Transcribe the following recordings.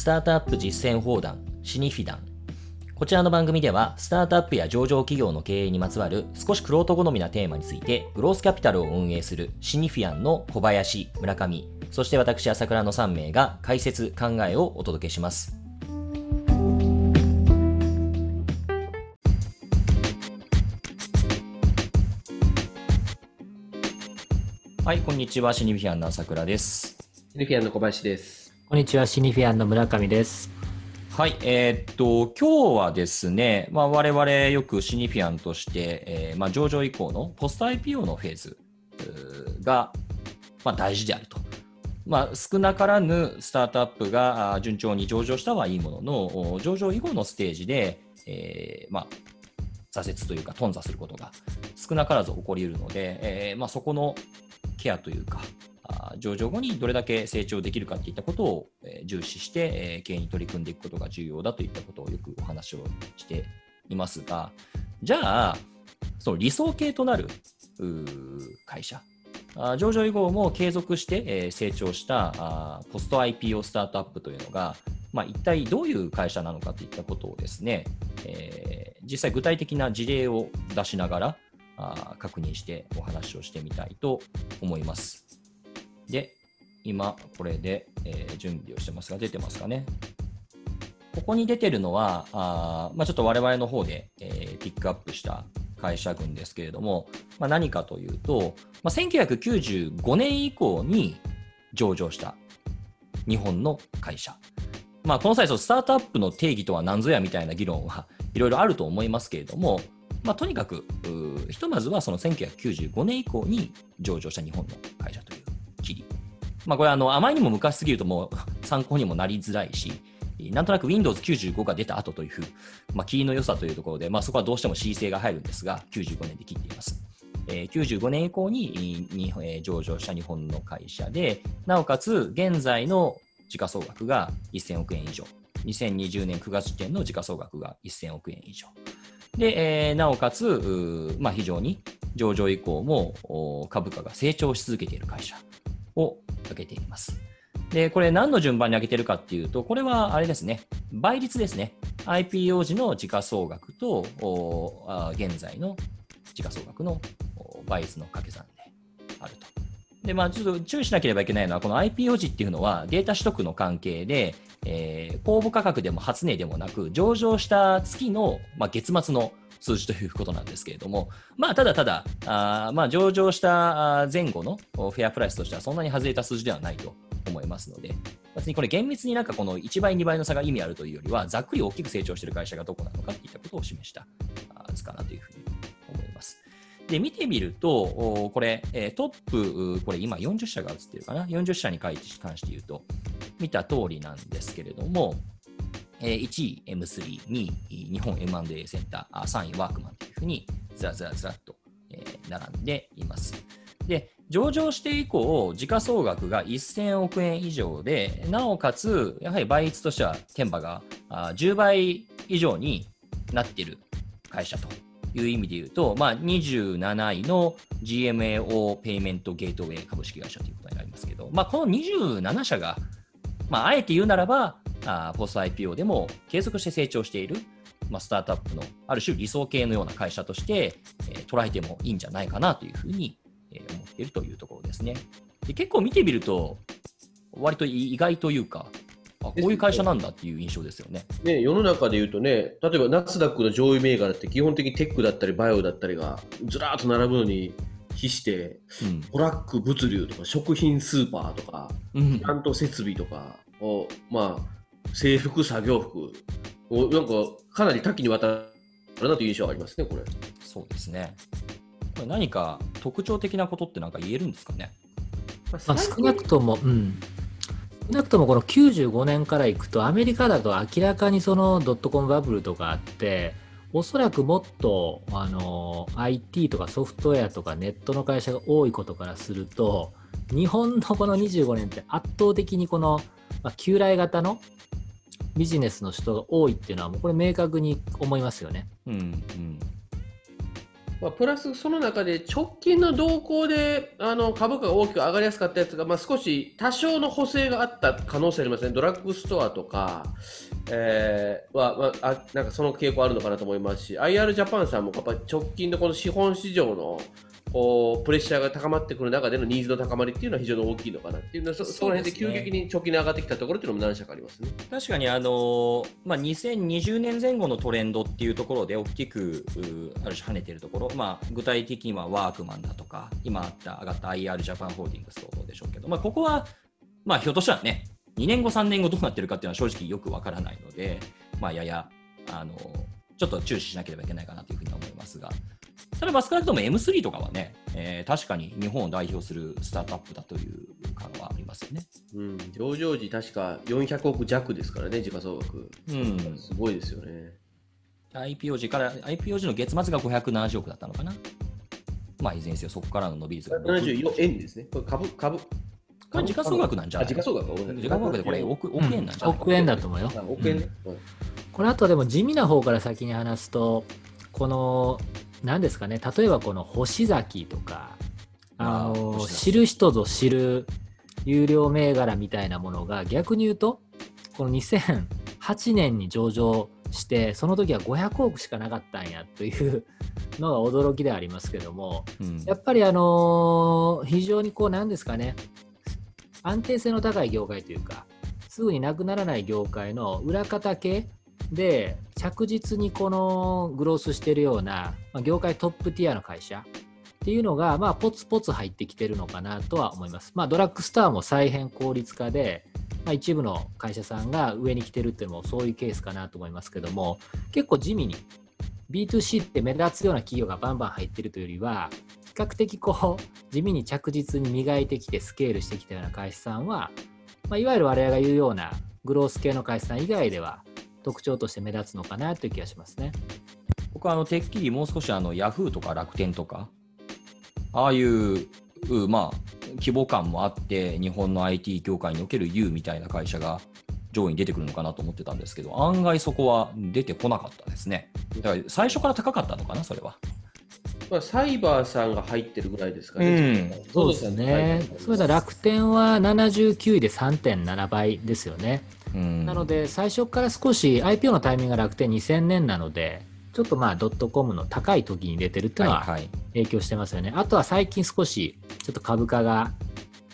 スタートアップ実践砲弾シニフィダン。こちらの番組ではスタートアップや上場企業の経営にまつわる少しクロート好みなテーマについてグロースキャピタルを運営するシニフィアンの小林村上そして私朝倉の3名が解説考えをお届けします。はいこんにちはシニフィアンの朝倉です。シニフィアンの小林です。こんにちは、シニフィアンの村上です。はい、えーっと、今日はですね、まあ、我々よくシニフィアンとして、えーまあ、上場以降のポスト IPO のフェーズが、まあ、大事であると。まあ、少なからぬスタートアップが順調に上場したはいいものの、上場以後のステージで、えーまあ、挫折というか頓挫することが少なからず起こり得るので、えーまあ、そこのケアというか、上場後にどれだけ成長できるかといったことを、重視して、経営に取り組んでいくことが重要だといったことをよくお話をしていますが、じゃあ、その理想形となる会社、上場以後も継続して、成長したポスト IPO スタートアップというのが、まあ、一体どういう会社なのかといったことをですね、えー実際具体的な事例を出しながら確認してお話をしてみたいと思います。で、今、これで、えー準備をしてますが、出てますかね。ここに出てるのは、あまあ、ちょっと我々の方で、えーピックアップした会社群ですけれども、まあ、何かというと、まあ、1995年以降に上場した日本の会社。まあ、この際、スタートアップの定義とは何ぞやみたいな議論は いろいろあると思いますけれども、まあ、とにかく、ひとまずはその1995年以降に上場した日本の会社という。まあ、これあの、あまりにも昔すぎるともう 参考にもなりづらいし、なんとなく Windows95 が出た後という、まあ、切りの良さというところで、まあ、そこはどうしても C 性が入るんですが、95年で切っています。えー95年以降ににえー上場した日本の会社で、なおかつ現在の時価総額が1000億円以上。2020年9月時点の時価総額が1000億円以上。で、えーなおかつ、まあ、非常に上場以降も株価が成長し続けている会社を挙げています。で、これ何の順番に上げてるかっていうと、これはあれですね、倍率ですね。IPO 時の時価総額と現在の時価総額の倍率の掛け算であると。で、まあ、ちょっと注意しなければいけないのは、この IPO 時っていうのはデータ取得の関係で、えー公募価格でも初値でもなく、上場した月の、まあ、月末の数字ということなんですけれども、まあ、ただただ、あまあ、上場した前後のフェアプライスとしてはそんなに外れた数字ではないと思いますので、別にこれ厳密になんかこの1倍、2倍の差が意味あるというよりは、ざっくり大きく成長している会社がどこなのかといったことを示した図かなというふうに思います。で、見てみると、これ、トップ、これ今40社が映ってるかな、40社に関して言うと、見た通りなんですけれども、1位 M3、2位日本 M&A センター、3位ワークマンというふうにずらずらずらっと、並んでいます。で、上場して以降、時価総額が1000億円以上で、なおかつ、やはり倍率としては、天馬が10倍以上になっている会社という意味で言うと、まあ、27位の GMAO ペイメントゲートウェイ株式会社ということになりますけど、まあ、この27社が、まあ、あえて言うならば、あーポスト IPO でも継続して成長している、まあ、スタートアップのある種理想系のような会社として、えー捉えてもいいんじゃないかなというふうに、えー思っているというところですね。で結構見てみると、割と意外というか、あこういう会社なんだっていう印象ですよね。ね、世の中で言うとね、例えばナスダックの上位銘柄って基本的にテックだったりバイオだったりがずらーっと並ぶのに比して、うんトラック物流とか食品スーパーとか、うんプラント設備とかを、まあ、制服、作業服を、なんかかなり多岐にわたるなという印象がありますね、これ。そうですね。これ何か特徴的なことってなんか言えるんですかね？まあ、少なくとも、うん。少なくともこの95年からいくと、アメリカだと明らかにそのドットコムバブルとかあって、おそらくもっとあの IT とかソフトウェアとかネットの会社が多いことからすると、日本のこの25年って圧倒的にこの、まあ、旧来型のビジネスの人が多いっていうのは、もうこれ明確に思いますよね。うんうん。ま、プラスその中で直近の動向であの株価が大きく上がりやすかったやつが、まあ、少し多少の補正があった可能性ありますね、ドラッグストアとか、えーはまあ、なんかその傾向あるのかなと思いますし、IR ジャパンさんもやっぱ直近のこの資本市場のこうプレッシャーが高まってくる中でのニーズの高まりっていうのは非常に大きいのかなっていうのはそその辺で急激に直近に上がってきたところっていうのも何社かありますね。確かにあの、まあ、2020年前後のトレンドっていうところで大きくうある種跳ねてるところ、まあ、具体的にはワークマンだとか今あった上がった IR ジャパンホールディングスとでしょうけど、まあ、ここは、まあ、ひょっとしたらね2年後3年後どうなってるかっていうのは正直よくわからないので、まあ、ややあのちょっと注視しなければいけないかなというふうに思いますが。ただ、少なくとも M3 とかはね、えー、確かに日本を代表するスタートアップだという感はありますよね。うん、上場時確か400億弱ですからね、時価総額。うん、すごいですよね。IPO 時から、IPO 時の月末が570億だったのかな。まあ、いずれにせよ、そこからの伸び率が。74円ですね。これ株、株。これ時価総額なんじゃない？時価総額時価総額でこれ億億円なんじゃない、うん、億円だと思うよ。億円、うん、これあとでも地味な方から先に話すと、この何ですかね、例えばこの星崎とか、あの知る人ぞ知る有料銘柄みたいなものが逆に言うと、この2008年に上場して、その時は500億しかなかったんやというのが驚きではありますけども、うん、やっぱりあの非常にこうなんですかね、安定性の高い業界というか、すぐになくならない業界の裏方系で着実にこのグロースしてるような、まあ、業界トップティアの会社っていうのが、まあ、ポツポツ入ってきてるのかなとは思います。まあ、ドラッグストアも再編効率化で、まあ、一部の会社さんが上に来てるっていうのもそういうケースかなと思いますけども、結構地味に B2C って目立つような企業がバンバン入ってるというよりは、比較的こう地味に着実に磨いてきてスケールしてきたような会社さんは、まあ、いわゆる我々が言うようなグロース系の会社さん以外では特徴として目立つのかなという気がしますね。僕はあのてっきりもう少しあのヤフーとか楽天とか、ああいう、まあ、規模感もあって、日本の IT 業界における U みたいな会社が上位に出てくるのかなと思ってたんですけど、案外そこは出てこなかったですね。だから最初から高かったのかな、それは。まあ、サイバーさんが入ってるぐらいですかね。うん、そうですね。それで楽天は79位で3.7倍ですよね。なので、最初から少し IPO のタイミングが楽天2000年なので、ちょっとまあドットコムの高い時に出てるっていうのは影響してますよね。はいはい、あとは最近少しちょっと株価が、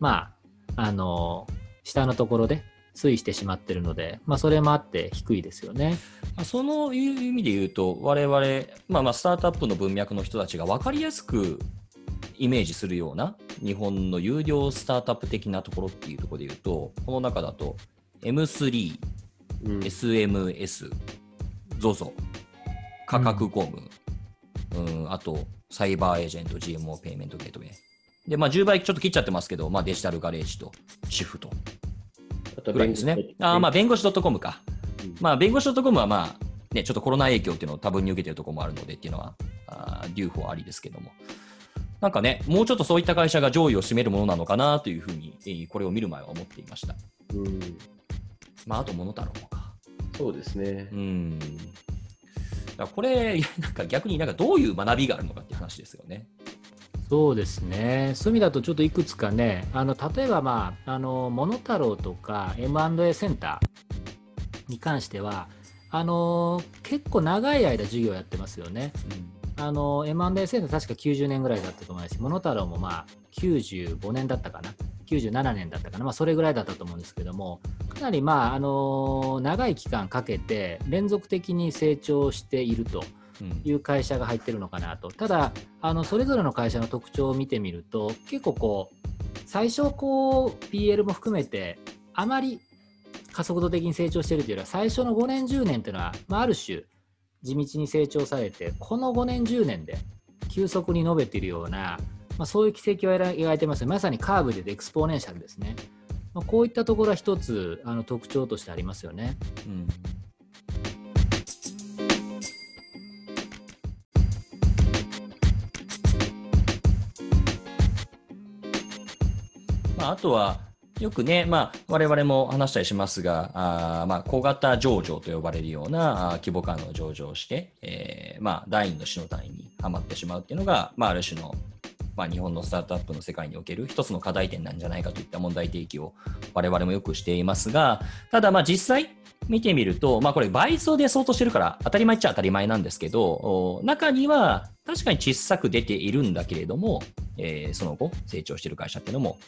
まあ、あの、下のところで推移してしまってるので、まあ、それもあって低いですよね。そのいう意味で言うと、我々、まあ、まあスタートアップの文脈の人たちが分かりやすくイメージするような日本の有料スタートアップ的なところっていうところで言うと、この中だと M3、うん、SMS、ZOZO、価格コム、うん、うん、あとサイバーエージェント、GMO ペイメントゲートウェイ。で、まあ、10倍ちょっと切っちゃってますけど、まあ、デジタルガレージとシフトぐらいですね。あまあ、弁護士 .com か。うん、まあ、弁護士 .com はまあ、ね、ちょっとコロナ影響っていうのを多分に受けてるところもあるのでっていうのは、あ留保ありですけども。なんかね、もうちょっとそういった会社が上位を占めるものなのかなというふうに、えー、これを見る前は思っていました。うんまあ、あと、モノタロウもか。そうですね。うん。だこれ、なんか逆になんかどういう学びがあるのかっていう話ですよね。そうですね。そういう意味だとちょっといくつかね、あの例えば、まあ、あのモノタロウとか M&A センターに関しては、あの結構長い間授業やってますよね。うん、あの M&A センター確か90年ぐらいだったと思います。し、モノタロウもまあ95年だったかな？97年だったかな、まあ、それぐらいだったと思うんですけども、かなり、まああの長い期間かけて連続的に成長しているという会社が入ってるのかなと、ただあの、それぞれの会社の特徴を見てみると、結構こう、最初こう、PL も含めて、あまり加速度的に成長しているというよりは、最初の5年、10年というのは、まあ、ある種、地道に成長されて、この5年、10年で急速に伸びているような、まあ、そういう軌跡を描いてます。まさにカーブでエクスポーネンシャルですね。まあ、こういったところは一つあの特徴としてありますよね。うんまあ、あとはよくね、まあ、我々も話したりしますが、あまあ、小型上場と呼ばれるような規模感の上場をして、えーまあ、第二の死の単位にはまってしまうっていうのが、まあ、ある種の、まあ、日本のスタートアップの世界における一つの課題点なんじゃないかといった問題提起を我々もよくしていますが、ただまあ実際見てみると、まあこれ倍増で相当してるから当たり前っちゃ当たり前なんですけど、中には確かに小さく出ているんだけれども、えー、その後成長してる会社っていうのも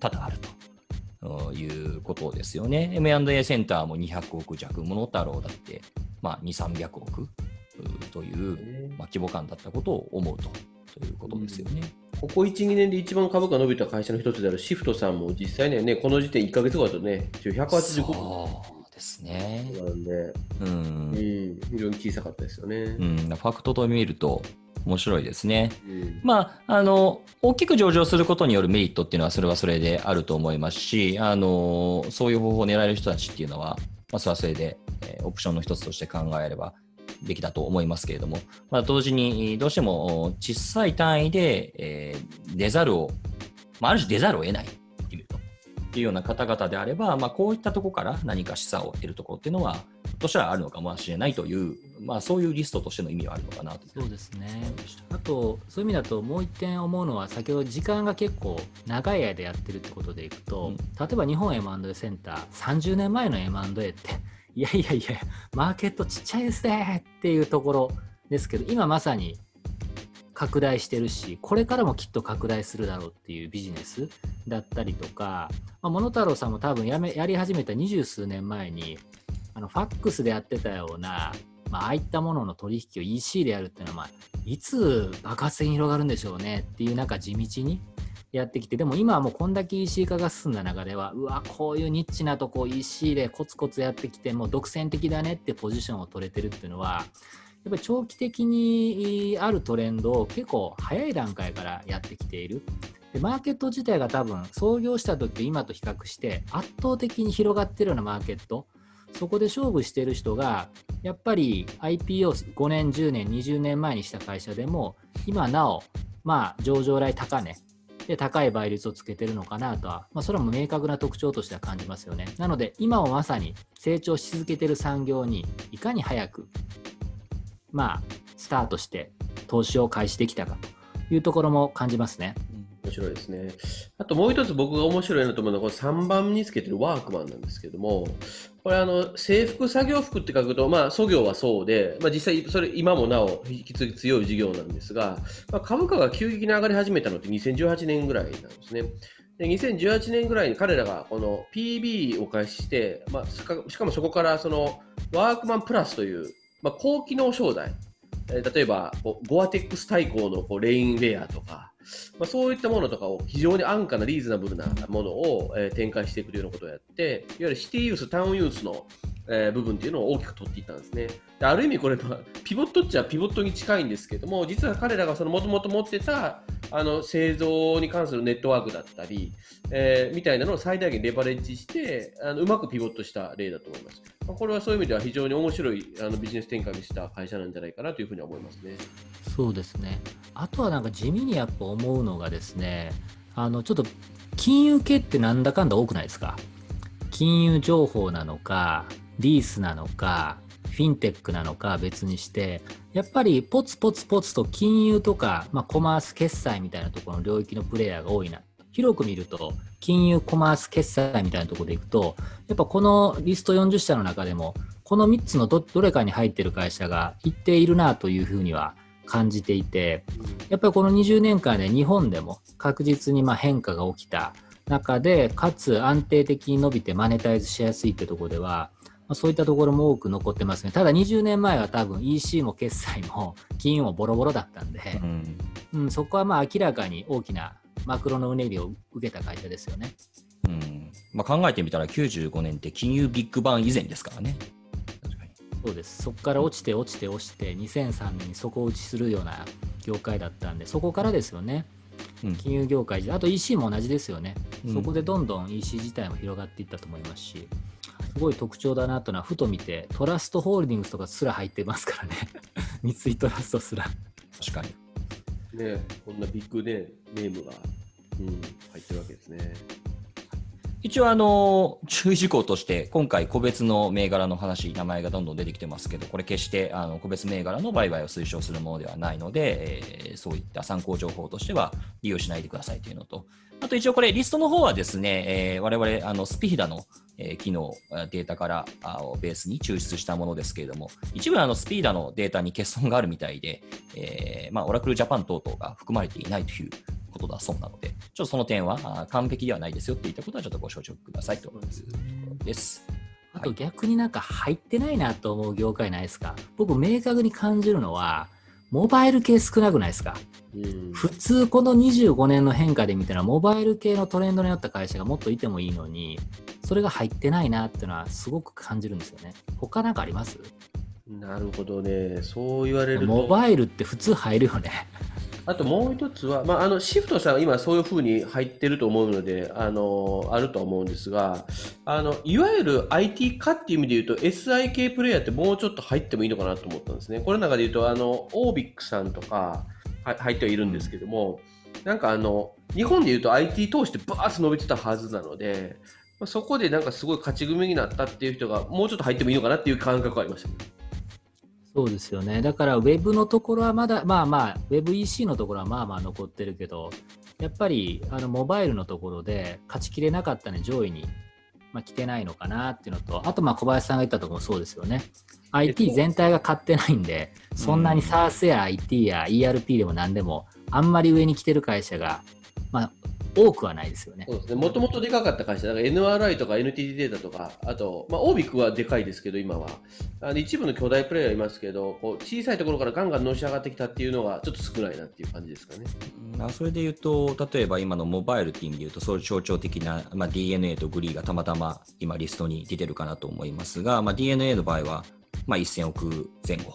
多々あると。いうことですよね。M&A センターも200億弱、モノタロウだって、まあ、2、300億という、まあ、規模感だったことを思うとということですよね。ここ1、2年で一番株価伸びた会社の一つであるシフトさんも実際にはね、この時点1か月後だとね、185億。ですね。なんで、うん、うん、非常に小さかったですよね。うん、ファクトと見ると、面白いですね。うん、まあ、あの、大きく上場することによるメリットっていうのは、それはそれであると思いますし、あの、そういう方法を狙える人たちっていうのは、まあ、それはそれで、えー、オプションの一つとして考えればべきだと思いますけれども、まあ、同時にどうしても小さい単位で、えー、出ざるを、まあ、ある種出ざるを得ないというような方々であれば、まあ、こういったところから何か示唆を得るところっていうのは、としてはあるのかもしれないという、まあ、そういうリストとしての意味はあるのかなとそうですね。あと、そういう意味だと、もう一点思うのは、先ほど時間が結構長い間やってるってことでいくと、うん、例えば日本 M&A センター、30年前の M&A って、いやいやいや、マーケットちっちゃいですねっていうところですけど、今まさに拡大してるし、これからもきっと拡大するだろうっていうビジネスだったりとか、まあ、モノタロウさんも多分やめやり始めた二十数年前に、あのファックスでやってたような、まあ、あいったものの取引を EC でやるっていうのは、まあ、いつ爆発的に広がるんでしょうねっていう、なんか地道にやってきて、でも今はもうこんだけ EC 化が進んだ中では、うわ、こういうニッチなとこ EC でコツコツやってきて、もう独占的だねってポジションを取れてるっていうのは、やっぱり長期的にあるトレンドを結構早い段階からやってきている。でマーケット自体が多分創業した時と今と比較して圧倒的に広がってるようなマーケットそこで勝負してる人がやっぱり IPO5 年10年20年前にした会社でも今なおまあ上場来高値で高い倍率をつけてるのかなとは、まあ、それも明確な特徴としては感じますよね。なので、今をまさに成長し続けてる産業にいかに早く、まあ、スタートして投資を開始できたかというところも感じますね。面白いですね。あともう一つ僕が面白いなと思うのは、この3番につけてるワークマンなんですけども、これあの、制服、作業服って書くと、まあ、作業はそうで、まあ、実際、それ今もなお引き続き強い事業なんですが、まあ、株価が急激に上がり始めたのって2018年ぐらいなんですね。で2018年ぐらいに彼らがこの PB を開始して、まあ、しかもそこからそのワークマンプラスという、まあ、高機能商材、え例えばゴアテックス対抗のこうレインウェアとか、まあ、そういったものとかを非常に安価なリーズナブルなものを、え、展開していくというようなことをやって、いわゆるシティユース、タウンユースの、えー、部分っていうのを大きく取っていったんですね。である意味これ、ピボットっちゃピボットに近いんですけども、実は彼らがもともと持ってたあの製造に関するネットワークだったり、えー、みたいなのを最大限レバレッジしてあのうまくピボットした例だと思います。まあ、これはそういう意味では非常に面白いあのビジネス展開にした会社なんじゃないかなというふうに思いますね。そうですね。あとはなんか地味にやっぱ思うのがですね、あのちょっと金融系ってなんだかんだ多くないですか？金融情報なのか、リースなのか、フィンテックなのか別にして、やっぱりポツポツポツと金融とか、まあ、コマース決済みたいなところの領域のプレイヤーが多いな。広く見ると、金融コマース決済みたいなところでいくと、やっぱこのリスト40社の中でも、この3つのどれかに入ってる会社が一定いるなというふうには感じていて、やっぱりこの20年間で日本でも確実にま変化が起きた中で、かつ安定的に伸びてマネタイズしやすいってところでは、まそういったところも多く残ってますね。ただ20年前は多分 EC も決済も 金融もボロボロだったんで、うん、うん、そこはまあ明らかに大きなマクロのうねりを受けた会社ですよね。うんまあ、考えてみたら95年って金融ビッグバン以前ですからね。そうです。そこから落ちて落ちて落ちて、2003年に底打ちするような業界だったんで、そこからですよね。うん、金融業界あと EC も同じですよね、うん、そこでどんどん EC 自体も広がっていったと思いますし、すごい特徴だなというのは、ふと見て、トラストホールディングスとかすら入ってますからね、三井トラストすら。確かに。ねこんなビッグね、ネームが、うん、入ってるわけですね。一応あの、注意事項として、今回個別の銘柄の話、名前がどんどん出てきてますけど、これ決してあの個別銘柄の売買を推奨するものではないので、えー、そういった参考情報としては利用しないでくださいというのと、あと一応これリストの方はですね、えー、我々あのスピヒダの、えー、機能、データからあをベースに抽出したものですけれども、一部あのスピーダのデータに欠損があるみたいで、えーまあ、オラクルジャパン等々が含まれていないということだそうなので、ちょっとその点は完璧ではないですよっていったことはちょっとご承知くださいというところです。あと逆になんか入ってないなと思う業界ないですか？僕明確に感じるのは、モバイル系少なくないですか、うん、普通この25年の変化で見たらモバイル系のトレンドによった会社がもっといてもいいのにそれが入ってないなっていうのはすごく感じるんですよね。他なんかあります？なるほどね。そう言われると。モバイルって普通入るよねあともう一つは、まあ、あのシフトさんは今そういうふうに入ってると思うので、あのあると思うんですが、あのいわゆる IT 化っていう意味で言うと SIK プレイヤーってもうちょっと入ってもいいのかなと思ったんですね。この中で言うと、あのオービックさんとか入ってはいるんですけども、なんかあの日本で言うと IT 投資ってバーッと伸びてたはずなので、そこでなんかすごい勝ち組になったっていう人がもうちょっと入ってもいいのかなっていう感覚がありました。そうですよね。だから、ウェブのところはまだ、まあまあ、ウェブ EC のところはまあまあ残ってるけど、やっぱり、あの、モバイルのところで勝ちきれなかったね、上位に、まあ、来てないのかなっていうのと、あと、まあ、小林さんが言ったところもそうですよね。IT 全体が買ってないんで、そんなに SARS や IT や ERP でも何でも、あんまり上に来てる会社が、まあ、多くはないですよね。そうですね。もともとでかかった会社、だから NRI とか NTT データとか、あと、まあ、オービックはでかいですけど、今は。あの一部の巨大プレイヤーいますけど、こう小さいところからガンガンのし上がってきたっていうのが、ちょっと少ないなっていう感じですかね。まあ、それで言うと、例えば今のモバイルっていう意味で言うと、そういう象徴的な、まあ、DNA とグリーがたまたま今リストに出てるかなと思いますが、まあ、DNA の場合は、まあ、1000億前後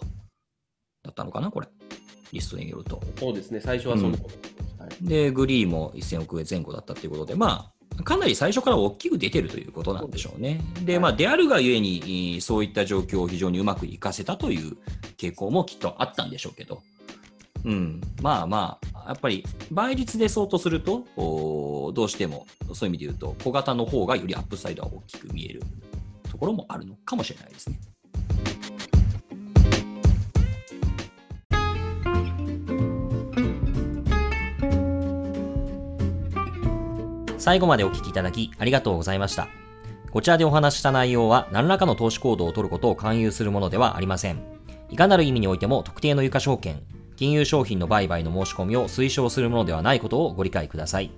だったのかな、これ。リストによると。そうですね、最初はそんなこと、うんはい、で、グリーも1000億円前後だったということで、まあ、かなり最初から大きく出てるということなんでしょうね。で、まあ、であるがゆえに、そういった状況を非常にうまくいかせたという傾向もきっとあったんでしょうけど、うん、まあまあ、やっぱり倍率で相当すると、どうしてもそういう意味で言うと、小型の方がよりアップサイドは大きく見えるところもあるのかもしれないですね。最後までお聞きいただきありがとうございました。こちらでお話した内容は何らかの投資行動を取ることを勧誘するものではありません。いかなる意味においても特定の有価証券、金融商品の売買の申し込みを推奨するものではないことをご理解ください。